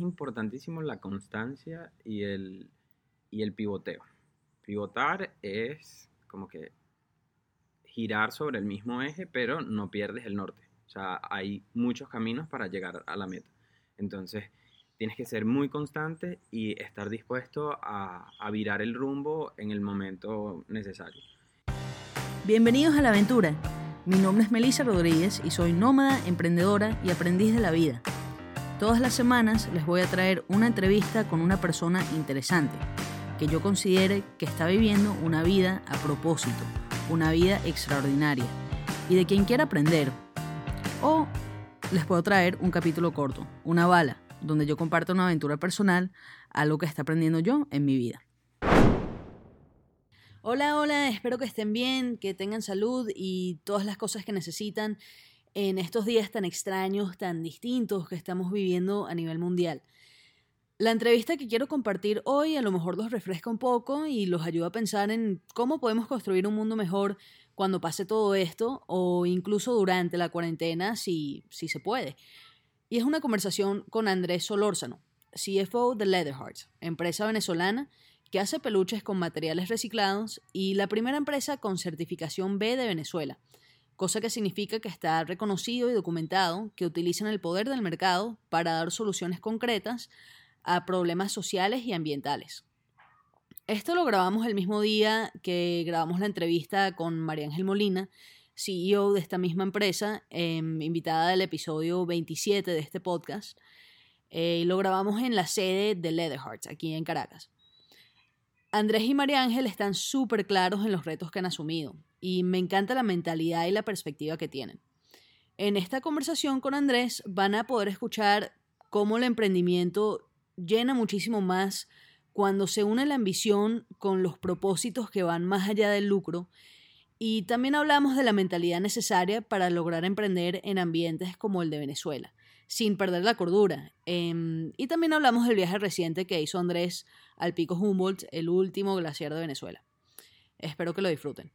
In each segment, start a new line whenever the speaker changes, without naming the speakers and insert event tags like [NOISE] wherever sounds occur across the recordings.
importantísimo la constancia y el, y el pivoteo. Pivotar es como que girar sobre el mismo eje, pero no pierdes el norte. O sea, hay muchos caminos para llegar a la meta. Entonces, tienes que ser muy constante y estar dispuesto a, a virar el rumbo en el momento necesario.
Bienvenidos a la aventura. Mi nombre es Melissa Rodríguez y soy nómada, emprendedora y aprendiz de la vida. Todas las semanas les voy a traer una entrevista con una persona interesante que yo considere que está viviendo una vida a propósito, una vida extraordinaria y de quien quiera aprender. O les puedo traer un capítulo corto, una bala, donde yo comparto una aventura personal, algo que está aprendiendo yo en mi vida. Hola, hola, espero que estén bien, que tengan salud y todas las cosas que necesitan en estos días tan extraños, tan distintos que estamos viviendo a nivel mundial. La entrevista que quiero compartir hoy a lo mejor los refresca un poco y los ayuda a pensar en cómo podemos construir un mundo mejor cuando pase todo esto o incluso durante la cuarentena si, si se puede. Y es una conversación con Andrés Solórzano, CFO de Leatherheart, empresa venezolana que hace peluches con materiales reciclados y la primera empresa con certificación B de Venezuela cosa que significa que está reconocido y documentado que utilizan el poder del mercado para dar soluciones concretas a problemas sociales y ambientales. Esto lo grabamos el mismo día que grabamos la entrevista con María Ángel Molina, CEO de esta misma empresa, em, invitada del episodio 27 de este podcast. Eh, lo grabamos en la sede de Leatherhearts, aquí en Caracas. Andrés y María Ángel están súper claros en los retos que han asumido y me encanta la mentalidad y la perspectiva que tienen. En esta conversación con Andrés van a poder escuchar cómo el emprendimiento llena muchísimo más cuando se une la ambición con los propósitos que van más allá del lucro y también hablamos de la mentalidad necesaria para lograr emprender en ambientes como el de Venezuela, sin perder la cordura. Em, y también hablamos del viaje reciente que hizo Andrés al Pico Humboldt, el último glaciar de Venezuela. Espero que lo disfruten.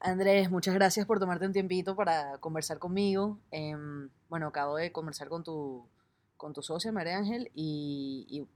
Andrés, muchas gracias por tomarte un tiempito para conversar conmigo. Em, bueno, acabo de conversar con tu, con tu socia, María Ángel, y,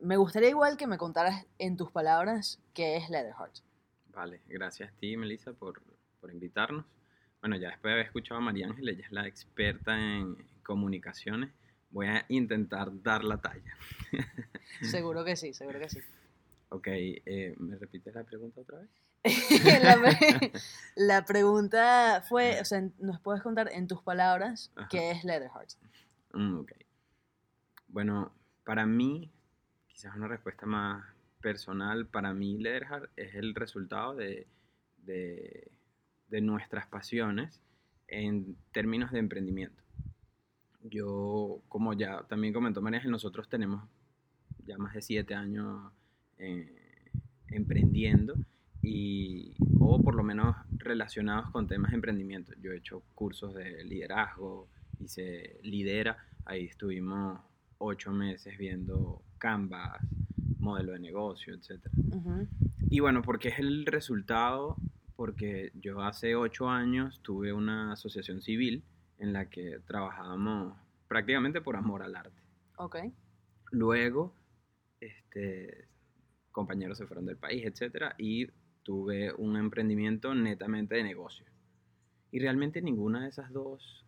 me gustaría igual que me contaras en tus palabras qué es Leatherheart.
Vale, gracias a ti, Melissa, por, por invitarnos. Bueno, ya después de haber escuchado a María Ángel, ella es la experta en comunicaciones. Voy a intentar dar la talla. [LAUGHS]
seguro que sí, seguro que sí.
Ok, eh, ¿me repites la pregunta otra vez? [LAUGHS] [LAUGHS]
la, pregunta fue, o sea, ¿nos puedes contar en tus palabras qué es Leatherheart?
Mm, ok. Bueno, para mí, quizás una respuesta más personal, para mí Leatherheart es el resultado de, de, de nuestras pasiones en términos de emprendimiento. Yo, como ya también comentó María, nosotros tenemos ya más de siete años eh, emprendiendo y, o por lo menos relacionados con temas de emprendimiento. Yo he hecho cursos de liderazgo, hice lidera, ahí estuvimos ocho meses viendo Canvas, modelo de negocio, etc. Y bueno, porque es el resultado, porque yo hace ocho años tuve una asociación civil en la que trabajábamos prácticamente por amor al arte.
Ok.
Luego, este, compañeros se fueron del país, etc. Y tuve un emprendimiento netamente de negocio. Y realmente ninguna de esas dos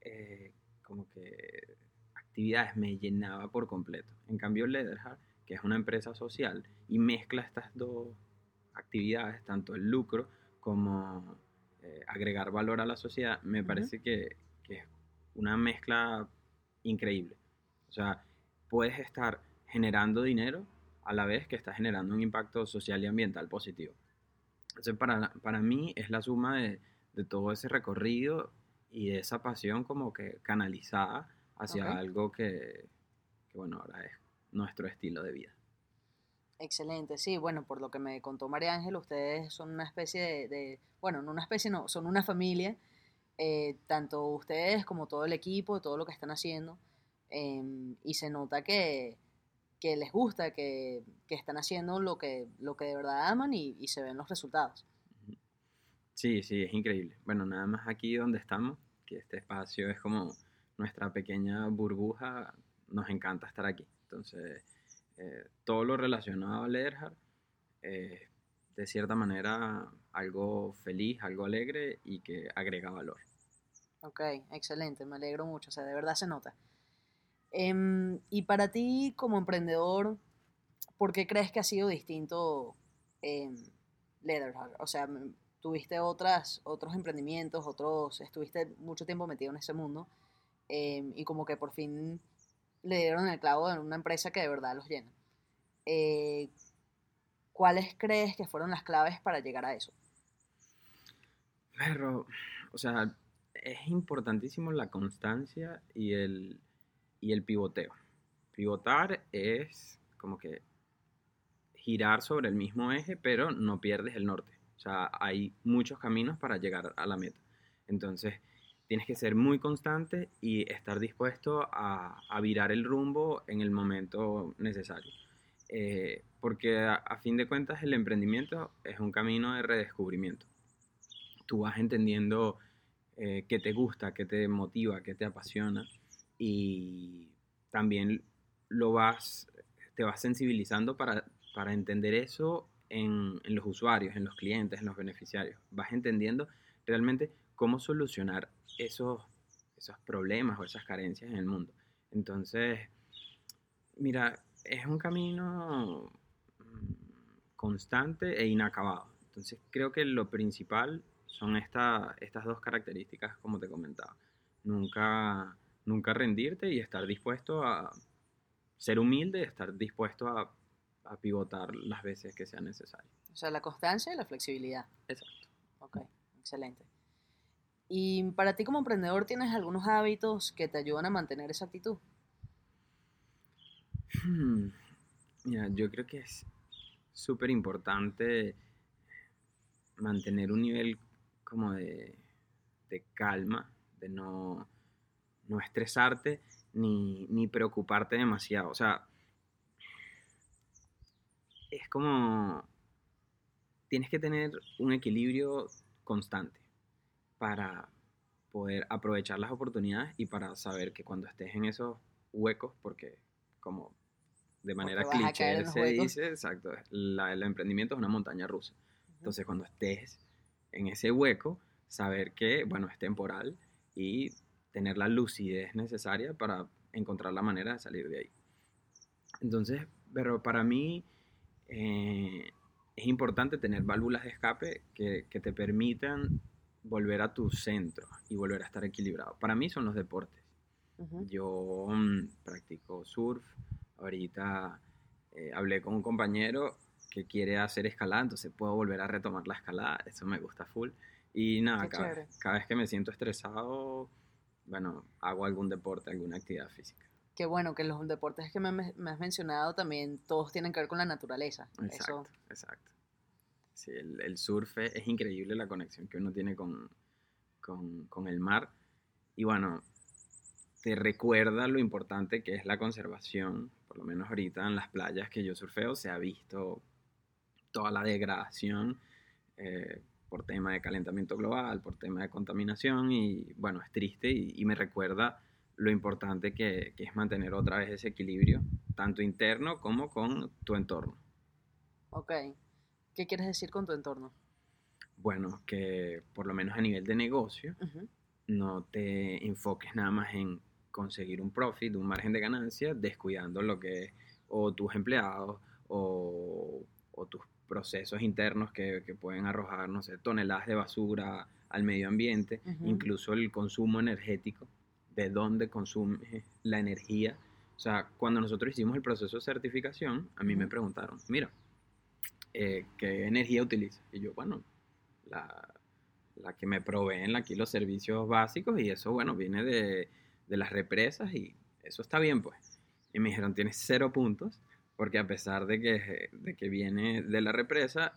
eh, como que actividades me llenaba por completo. En cambio, Leatherheart, que es una empresa social y mezcla estas dos actividades, tanto el lucro como eh, agregar valor a la sociedad, me parece que, que es una mezcla increíble. O sea, puedes estar generando dinero a la vez que está generando un impacto social y ambiental positivo. Entonces, para, para mí es la suma de, de, todo ese recorrido y de esa pasión como que canalizada hacia algo que, que, bueno, ahora es nuestro estilo de vida.
Excelente, sí, bueno, por lo que me contó María Ángel, ustedes son una especie de, de bueno, no una especie, no, son una familia, eh, tanto ustedes como todo el equipo, todo lo que están haciendo, eh, y se nota que, que les gusta, que, que, están haciendo lo que, lo que de verdad aman y, y, se ven los resultados.
Sí, sí, es increíble. Bueno, nada más aquí donde estamos, que este espacio es como nuestra pequeña burbuja, nos encanta estar aquí. Entonces, eh, todo lo relacionado a Leerhard, eh, de cierta manera, algo feliz, algo alegre y que agrega valor.
Ok, excelente, me alegro mucho, o sea, de verdad se nota. Em, y para ti como emprendedor, ¿por qué crees que ha sido distinto eh, O sea, tuviste otras, otros emprendimientos, otros, estuviste mucho tiempo metido en ese mundo em, y como que por fin le dieron el clavo en una empresa que de verdad los llena. Eh, ¿Cuáles crees que fueron las claves para llegar a eso?
Pero, o sea, es importantísimo la constancia y el, y el pivoteo. Pivotar es como que girar sobre el mismo eje, pero no pierdes el norte. O sea, hay muchos caminos para llegar a la meta. Entonces, tienes que ser muy constante y estar dispuesto a, virar el rumbo en el momento necesario. Eh, porque a, fin de cuentas el emprendimiento es un camino de redescubrimiento. Tú vas entendiendo eh, qué te gusta, qué te motiva, qué te apasiona y también lo vas, te vas sensibilizando para, para entender eso en, en, los usuarios, en los clientes, en los beneficiarios. Vas entendiendo realmente cómo solucionar esos, esos problemas o esas carencias en el mundo. Entonces, mira, es un camino mm, constante e inacabado. Entonces, creo que lo principal son esta, estas dos características, como te comentaba. Nunca, nunca rendirte y estar dispuesto a ser humilde, estar dispuesto a, a pivotar las veces que sea necesario.
O sea, la constancia y la flexibilidad.
Exacto.
Ok, excelente. Y para ti como emprendedor, ¿tienes algunos hábitos que te ayudan a mantener esa actitud?
Hmm, mira, yo creo que es súper importante mantener un nivel como de, calma, de no, no estresarte ni, ni, preocuparte demasiado. O sea, es como, tienes que tener un equilibrio constante para poder aprovechar las oportunidades y para saber que cuando estés en esos huecos, porque como de manera cliché se dice, exacto, el emprendimiento es una montaña rusa. Entonces cuando estés en ese hueco, saber que, bueno, es temporal y tener la lucidez necesaria para encontrar la manera de salir de ahí. Entonces, pero para mí eh, es importante tener válvulas de escape que, que te permitan volver a tu centro y volver a estar equilibrado. Para mí son los deportes. Yo mm, practico surf, ahorita eh, hablé con un compañero que quiere hacer escalada, entonces puedo volver a retomar la escalada, eso me gusta full. Y nada, cada, vez que me siento estresado, bueno, hago algún deporte, alguna actividad física.
Qué bueno que los deportes que me, me has mencionado también todos tienen que ver con la naturaleza.
Exacto, exacto. Sí, el, surf es, increíble la conexión que uno tiene con, con, el mar. Y bueno, te recuerda lo importante que es la conservación. Por lo menos ahorita en las playas que yo surfeo se ha visto toda la degradación eh, por tema de calentamiento global, por tema de contaminación. Y bueno, es triste y, me recuerda lo importante que, que es mantener otra vez ese equilibrio, tanto interno como con tu entorno.
Ok. ¿Qué quieres decir con tu entorno?
Bueno, que por lo menos a nivel de negocio, no te enfoques nada más en conseguir un profit, un margen de ganancia, descuidando lo que o tus empleados o, tus procesos internos que, pueden arrojar, no sé, toneladas de basura al medio ambiente, incluso el consumo energético, de dónde consume la energía. O sea, cuando nosotros hicimos el proceso de certificación, a mí me preguntaron, mira, eh, qué energía utiliza. Y yo, bueno, la, la, que me proveen aquí los servicios básicos y eso, bueno, viene de, de, las represas y eso está bien, pues. Y me dijeron, tienes cero puntos, porque a pesar de que, de que viene de la represa,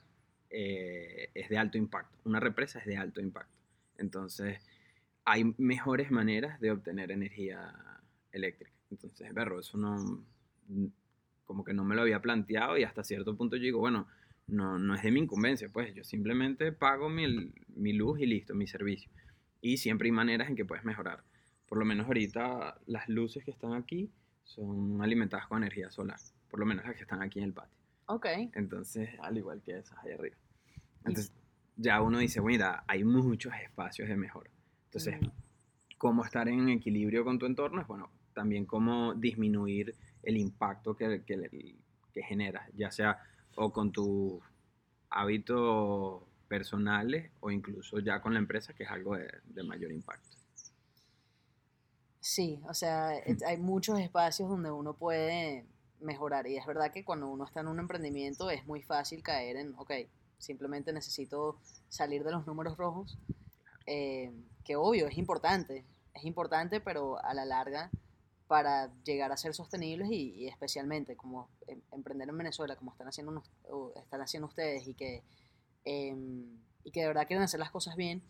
eh, es de alto impacto. Una represa es de alto impacto. Entonces, hay mejores maneras de obtener energía eléctrica. Entonces, berro, eso no, como que no me lo había planteado y hasta cierto punto yo digo, bueno, no, no es de mi incumbencia, pues yo simplemente pago mi, mi luz y listo, mi servicio. Y siempre hay maneras en que puedes mejorar. por lo menos ahorita las luces que están aquí son alimentadas con energía solar, por lo menos las que están aquí en el patio.
Ok.
Entonces, al igual que esas ahí arriba. Entonces, ya uno dice, mira, hay muchos espacios de mejora. Entonces, cómo estar en equilibrio con tu entorno es, bueno, también cómo disminuir el impacto que, que, que generas, ya sea o con tus hábitos personales o incluso ya con la empresa, que es algo de, de mayor impacto.
Sí, o sea, hay muchos espacios donde uno puede mejorar y es verdad que cuando uno está en un emprendimiento es muy fácil caer en, ok, simplemente necesito salir de los números rojos, eh, que obvio, es importante, es importante, pero a la larga para llegar a ser sostenibles y, y especialmente como em- emprender en Venezuela, como están haciendo, unos- están haciendo ustedes y que, em, y que de verdad quieren hacer las cosas bien,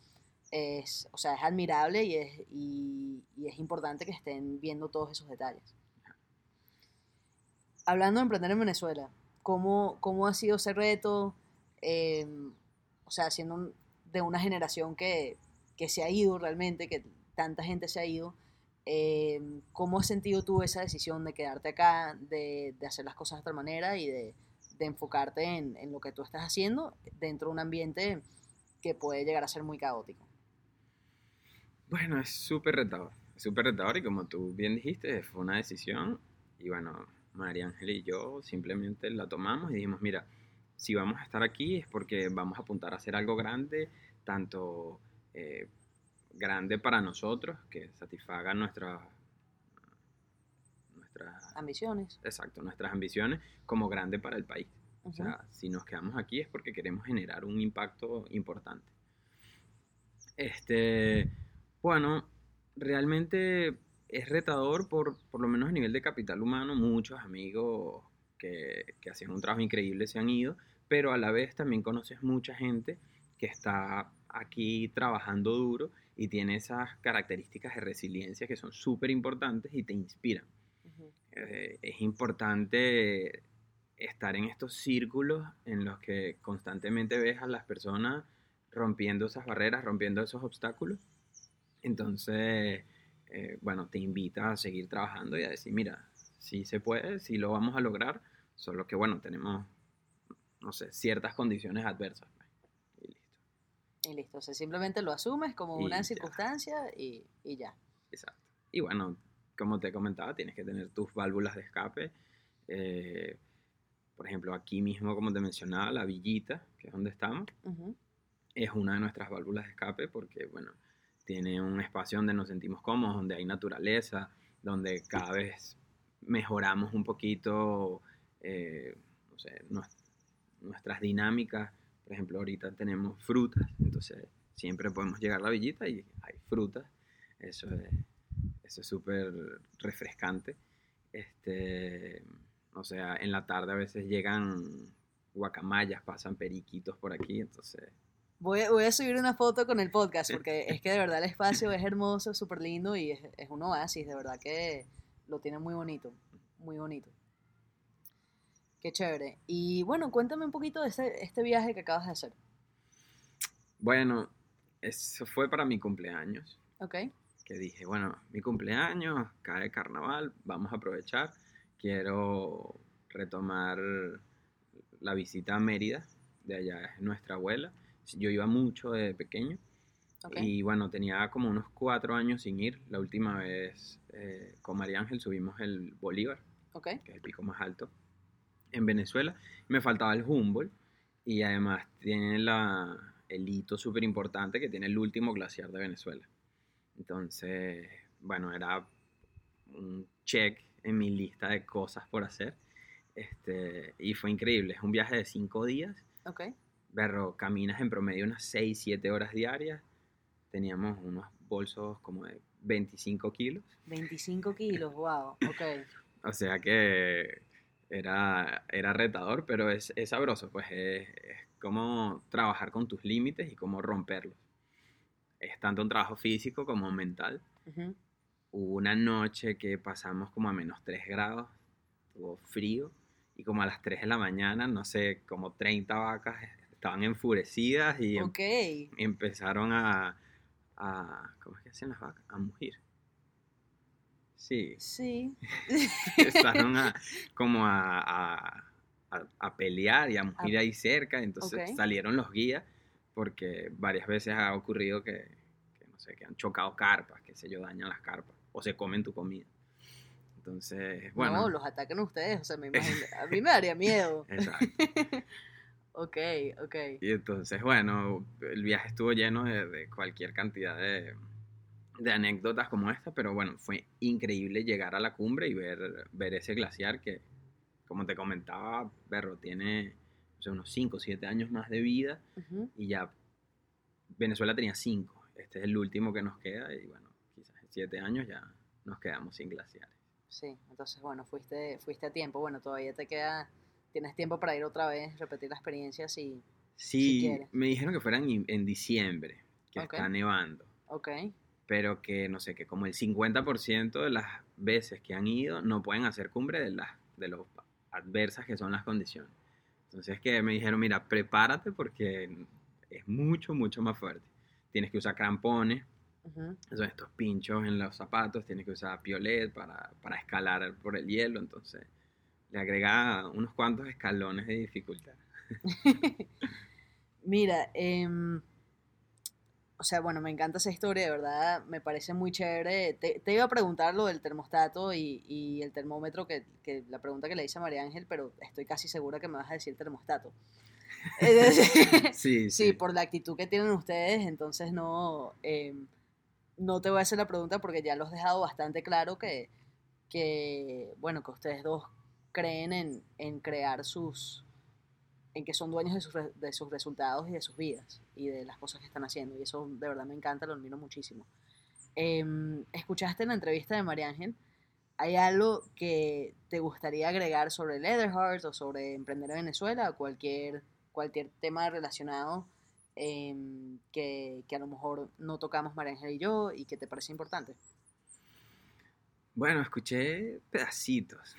es, o sea, es admirable y es, y, y es importante que estén viendo todos esos detalles. Hablando de emprender en Venezuela, ¿cómo, cómo ha sido ese reto? Em, o sea, siendo un- de una generación que, que se ha ido realmente, que tanta gente se ha ido, em, ¿cómo has sentido tú esa decisión de quedarte acá, de, de hacer las cosas de otra manera y de, de enfocarte en, en lo que tú estás haciendo dentro de un ambiente que puede llegar a ser muy caótico?
Bueno, es súper retador, súper retador y como tú bien dijiste, fue una decisión y bueno, María Ángel y yo simplemente la tomamos y dijimos, mira, si vamos a estar aquí es porque vamos a apuntar a hacer algo grande, tanto eh, grande para nosotros, que satisfaga nuestra, nuestras,
Ambiciones.
exacto, nuestras ambiciones, como grande para el país. O sea, si nos quedamos aquí es porque queremos generar un impacto importante. Este, bueno, realmente es retador por, por lo menos a nivel de capital humano. Muchos amigos que, que hacían un trabajo increíble se han ido, pero a la vez también conoces mucha gente que está aquí trabajando duro y tiene esas características de resiliencia que son súper importantes y te inspiran eh, es importante estar en estos círculos en los que constantemente ves a las personas rompiendo esas barreras, rompiendo esos obstáculos. Entonces, eh, bueno, te invita a seguir trabajando y a decir, mira, sí se puede, sí lo vamos a lograr, solo que, bueno, tenemos, no sé, ciertas condiciones adversas. Y listo,
o sea, simplemente lo asumes como
Y
una
ya.
circunstancia y, y ya.
exacto. Y bueno, como te comentaba, tienes que tener tus válvulas de escape. eh, por ejemplo, aquí mismo, como te mencionaba, la villita, que es donde estamos, es una de nuestras válvulas de escape porque, bueno, tiene un espacio donde nos sentimos cómodos, donde hay naturaleza, donde cada vez mejoramos un poquito, eh, no sé, nues- nuestras dinámicas. Por ejemplo, ahorita tenemos frutas, entonces siempre podemos llegar a la villita y hay frutas. Eso es eso es súper refrescante. Este, o sea, en la tarde a veces llegan guacamayas, pasan periquitos por aquí, entonces
Voy, a- voy a subir una foto con el podcast porque es que de verdad el espacio es hermoso, súper lindo y es, es un oasis, de verdad que lo tiene muy bonito, muy bonito. Qué chévere. Y bueno, cuéntame un poquito de este, este viaje que acabas de hacer,
Bueno, eso fue para mi cumpleaños,
¿ok?
que dije, bueno, mi cumpleaños, cae carnaval, vamos a aprovechar, quiero retomar la visita a Mérida, de allá es nuestra abuela, yo iba mucho de pequeño,
Ok.
y bueno, tenía como unos cuatro años sin ir, la última vez eh, con María Ángel subimos el Bolívar,
Ok.
que es el pico más alto en Venezuela. Me faltaba el Humboldt y además tiene la, el hito súper importante que tiene el último glaciar de Venezuela. Entonces, bueno, era un check en mi lista de cosas por hacer. Este, y fue increíble. Es un viaje de cinco días.
Ok.
Pero caminas en promedio unas 6, 7 horas diarias. Teníamos unos bolsos como de 25 kilos.
25 kilos, wow. Ok. [LAUGHS]
O sea que era, era retador, pero es, es sabroso, pues es, es como trabajar con tus límites y cómo romperlos. Es tanto un trabajo físico como mental.
Ujú.
Hubo una noche que pasamos como a menos 3 grados, estuvo frío, y como a las 3 de la mañana, no sé, como 30 vacas estaban enfurecidas y em-
Ok.
empezaron a, a, ¿cómo es que hacen las vacas? A mugir. Sí.
Sí. [LAUGHS]
Empezaron a, como a, a, a- a pelear y a morir ahí cerca. Entonces salieron los guías porque varias veces ha ocurrido que, que, no sé, que han chocado carpas, que sé yo, dañan las carpas o se comen tu comida. Entonces, bueno.
No, los atacan ustedes, o sea, me imagino. [LAUGHS] A mí me daría miedo.
Exacto. [LAUGHS]
Ok, ok.
Y entonces, bueno, el viaje estuvo lleno de, de cualquier cantidad de, de anécdotas como esta, pero bueno, fue increíble llegar a la cumbre y ver, ver ese glaciar que, como te comentaba, Berro tiene o sea, unos 5 o 7 años más de vida y ya Venezuela tenía 5. Este es el último que nos queda y bueno, quizás en 7 años ya nos quedamos sin glaciares.
Sí, entonces, bueno, fuiste, fuiste a tiempo. Bueno, todavía te queda, tienes tiempo para ir otra vez, repetir la experiencia, sí.
Sí,
quieres.
me dijeron que fueran en, diciembre, que está nevando.
Ok,
pero que no sé, que como el 50% de las veces que han ido no pueden hacer cumbre de las de los adversas que son las condiciones. Entonces que me dijeron, mira, prepárate porque es mucho, mucho más fuerte. Tienes que usar crampones,
ujú.
son estos pinchos en los zapatos, tienes que usar piolet para, para escalar por el hielo, entonces le agrega unos cuantos escalones de dificultad. [LAUGHS]
Mira, em, o sea, bueno, me encanta esa historia, de verdad, me parece muy chévere. Te, te iba a preguntar lo del termostato y, y el termómetro, que, que la pregunta que le hice a María Ángel, pero estoy casi segura que me vas a decir termostato. [LAUGHS] Decir, [LAUGHS]
Sí,
Sí, por la actitud que tienen ustedes, entonces no, em, no te voy a hacer la pregunta porque ya los he dejado bastante claro que, que bueno, que ustedes dos creen en, en crear sus, en que son dueños de sus, re- de sus resultados y de sus vidas y de las cosas que están haciendo. Y eso de verdad me encanta, lo admiro muchísimo. Em, Escuchaste en la entrevista de María Ángel, ¿hay algo que te gustaría agregar sobre Leatherheart o sobre emprender en Venezuela o cualquier, cualquier tema relacionado em, que, que a lo mejor no tocamos María Ángel y yo y que te parece importante?
Bueno, escuché pedacitos.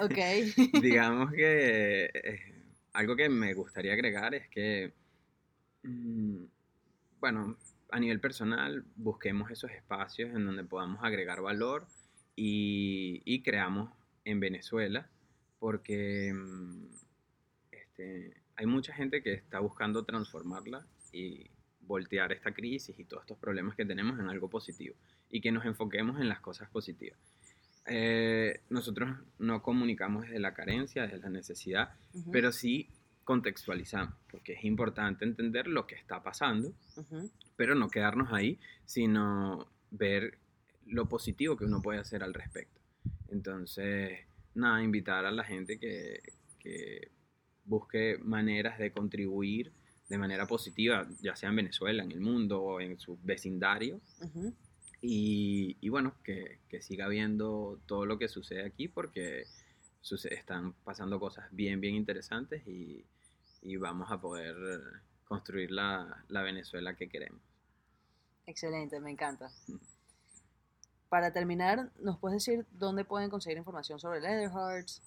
Ok. [LAUGHS]
digamos que eh, algo que me gustaría agregar es que, mm, bueno, a nivel personal, busquemos esos espacios en donde podamos agregar valor y, creamos en Venezuela, porque mm, este, hay mucha gente que está buscando transformarla y voltear esta crisis y todos estos problemas que tenemos en algo positivo y que nos enfoquemos en las cosas positivas. Eh, nosotros no comunicamos desde la carencia, desde la necesidad,
Ujú,
pero sí contextualizamos, porque es importante entender lo que está pasando,
ujú.
pero no quedarnos ahí, sino ver lo positivo que uno puede hacer al respecto. Entonces, nada, invitar a la gente que, que busque maneras de contribuir de manera positiva, ya sea en Venezuela, en el mundo o en su vecindario,
Ujú.
Y, y bueno, que, que siga viendo todo lo que sucede aquí porque suce- están pasando cosas bien, bien interesantes y, y vamos a poder construir la, la Venezuela que queremos.
Excelente, me encanta.
Mm.
Para terminar, ¿nos puedes decir dónde pueden conseguir información sobre Leatherhearts?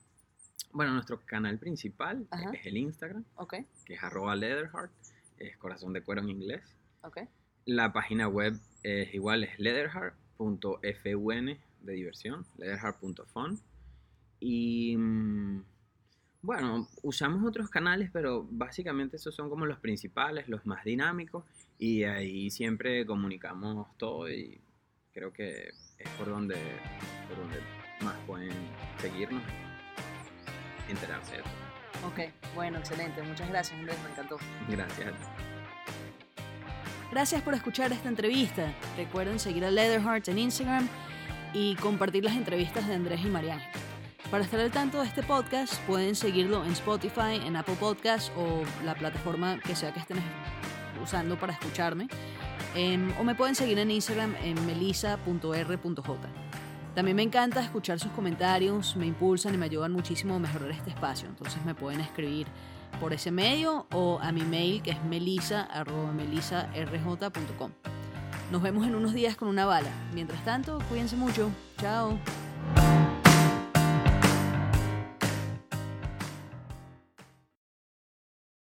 Bueno, nuestro canal principal
Ajá.
es el Instagram,
Ok,
que es arroba leatherheart, es corazón de cuero en inglés.
ok.
La página web es igual, es leatherheart.fun de diversión, leatherheart.fun. Y mm, bueno, usamos otros canales, pero básicamente esos son como los principales, los más dinámicos. Y ahí siempre comunicamos todo y creo que es por donde, por donde más pueden seguirnos y enterarse de todo.
Ok, bueno, excelente. Muchas gracias, Andrés, me encantó.
Gracias.
Gracias por escuchar esta entrevista. Recuerden seguir a Leatherheart en Instagram y compartir las entrevistas de Andrés y María Ángel. Para estar al tanto de este podcast, pueden seguirlo en Spotify, en Apple Podcasts o la plataforma que sea que estén usando para escucharme. Em, o me pueden seguir en Instagram en melisa.r.j. También me encanta escuchar sus comentarios, me impulsan y me ayudan muchísimo a mejorar este espacio. Entonces me pueden escribir por ese medio o a mi mail que es melisa.melisarj.com. Nos vemos en unos días con una bala. Mientras tanto, cuídense mucho. Chao.